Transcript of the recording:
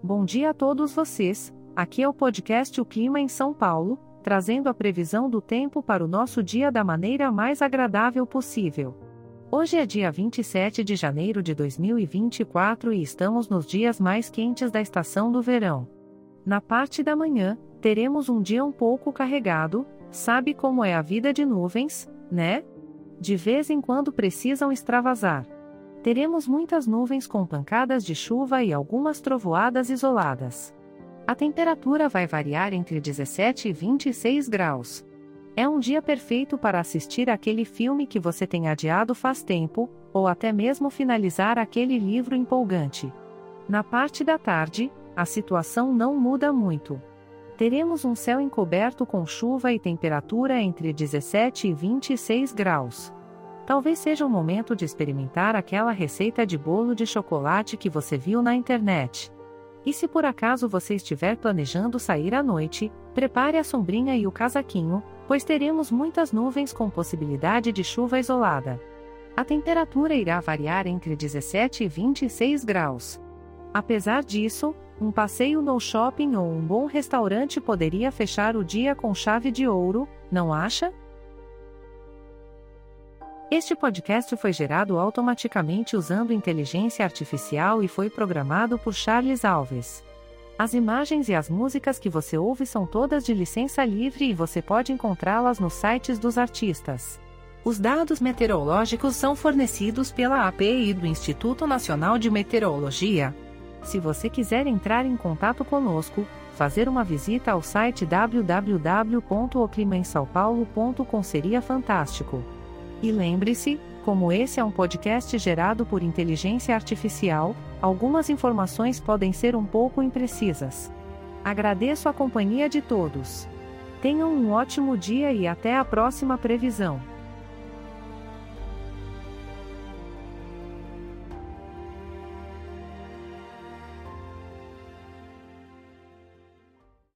Bom dia a todos vocês. Aqui é o podcast O Clima em São Paulo, trazendo a previsão do tempo para o nosso dia da maneira mais agradável possível. Hoje é dia 27 de janeiro de 2024 e estamos nos dias mais quentes da estação do verão. Na parte da manhã, teremos um dia um pouco carregado, sabe como é a vida de nuvens, né? De vez em quando precisam extravasar. Teremos muitas nuvens com pancadas de chuva e algumas trovoadas isoladas. A temperatura vai variar entre 17 e 26 graus. É um dia perfeito para assistir aquele filme que você tem adiado faz tempo, ou até mesmo finalizar aquele livro empolgante. Na parte da tarde, a situação não muda muito. Teremos um céu encoberto com chuva e temperatura entre 17 e 26 graus. Talvez seja o momento de experimentar aquela receita de bolo de chocolate que você viu na internet. E se por acaso você estiver planejando sair à noite, prepare a sombrinha e o casaquinho, pois teremos muitas nuvens com possibilidade de chuva isolada. A temperatura irá variar entre 17 e 26 graus. Apesar disso, um passeio no shopping ou um bom restaurante poderia fechar o dia com chave de ouro, não acha? Este podcast foi gerado automaticamente usando inteligência artificial e foi programado por Charles Alves. As imagens e as músicas que você ouve são todas de licença livre e você pode encontrá-las nos sites dos artistas. Os dados meteorológicos são fornecidos pela API do Instituto Nacional de Meteorologia. Se você quiser entrar em contato conosco, fazer uma visita ao site www.oclimaemsaopaulo.com seria fantástico. E lembre-se, como esse é um podcast gerado por inteligência artificial, algumas informações podem ser um pouco imprecisas. Agradeço a companhia de todos. Tenham um ótimo dia e até a próxima previsão.